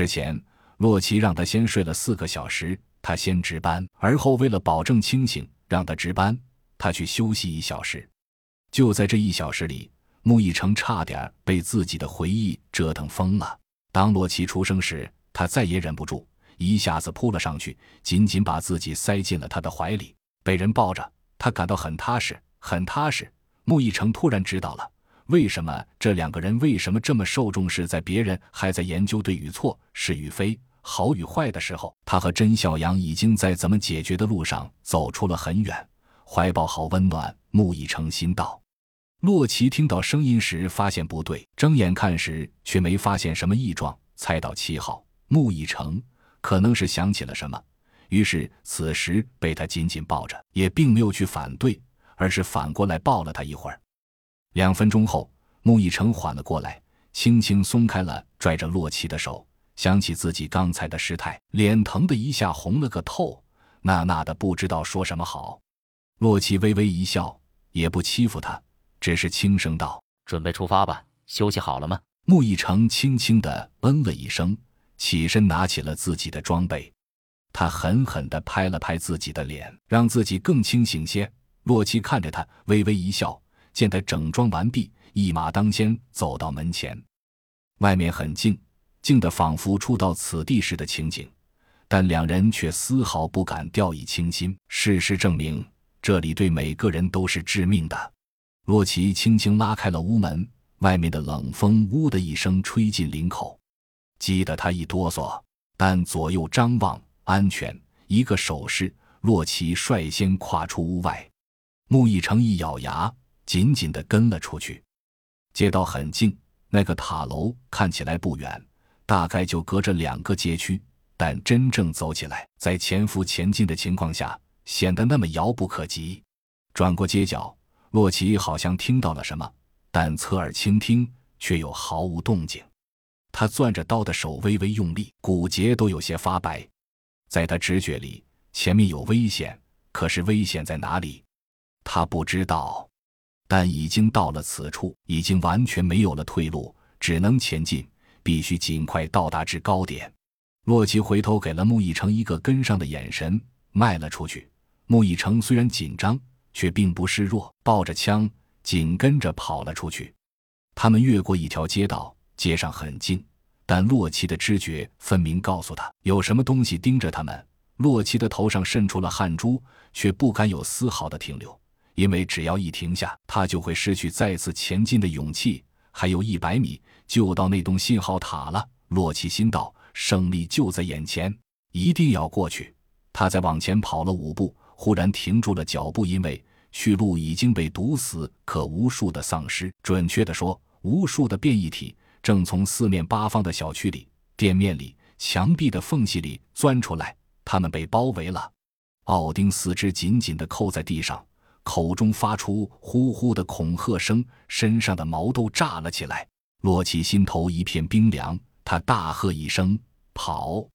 之前，洛奇让他先睡了四个小时，他先值班；而后为了保证清醒，让他值班，他去休息一小时。就在这一小时里，穆易成差点被自己的回忆折腾疯了。当洛奇出生时，他再也忍不住，一下子扑了上去，紧紧把自己塞进了他的怀里。被人抱着，他感到很踏实，很踏实。穆易成突然知道了。为什么这两个人为什么这么受重视？在别人还在研究对与错、是与非、好与坏的时候，他和甄小阳已经在怎么解决的路上走出了很远。怀抱好温暖，木已成心道。洛奇听到声音时发现不对，睁眼看时却没发现什么异状，猜到七号木已成可能是想起了什么，于是此时被他紧紧抱着，也并没有去反对，而是反过来抱了他一会儿。两分钟后，穆易成缓了过来，轻轻松开了拽着洛奇的手，想起自己刚才的失态，脸疼的一下红了个透，那那的不知道说什么好。洛奇微微一笑，也不欺负他，只是轻声道：“准备出发吧，休息好了吗？”穆易成轻轻的嗯了一声，起身拿起了自己的装备，他狠狠地拍了拍自己的脸，让自己更清醒些。洛奇看着他，微微一笑。见他整装完毕，一马当先走到门前。外面很静，静得仿佛初到此地时的情景，但两人却丝毫不敢掉以轻心。事实证明，这里对每个人都是致命的。洛奇轻轻拉开了屋门，外面的冷风“呜”的一声吹进领口，激得他一哆嗦。但左右张望，安全。一个手势，洛奇率先跨出屋外。穆易成一咬牙。紧紧地跟了出去，街道很近，那个塔楼看起来不远，大概就隔着两个街区。但真正走起来，在前赴前进的情况下，显得那么遥不可及。转过街角，洛奇好像听到了什么，但侧耳倾听却又毫无动静。他攥着刀的手微微用力，骨节都有些发白。在他直觉里，前面有危险，可是危险在哪里？他不知道。但已经到了此处，已经完全没有了退路，只能前进，必须尽快到达至高点。洛奇回头给了穆易成一个跟上的眼神，迈了出去。穆易成虽然紧张，却并不示弱，抱着枪紧跟着跑了出去。他们越过一条街道，街上很静，但洛奇的知觉分明告诉他有什么东西盯着他们。洛奇的头上渗出了汗珠，却不敢有丝毫的停留。因为只要一停下，他就会失去再次前进的勇气。还有一百米就到那栋信号塔了。洛奇心道：胜利就在眼前，一定要过去。他在往前跑了五步，忽然停住了脚步，因为去路已经被堵死。可无数的丧尸，准确地说，无数的变异体，正从四面八方的小区里、店面里、墙壁的缝隙里钻出来。他们被包围了。奥丁四肢紧紧地扣在地上。口中发出呼呼的恐吓声，身上的毛都炸了起来。洛奇心头一片冰凉，他大喝一声：“跑！”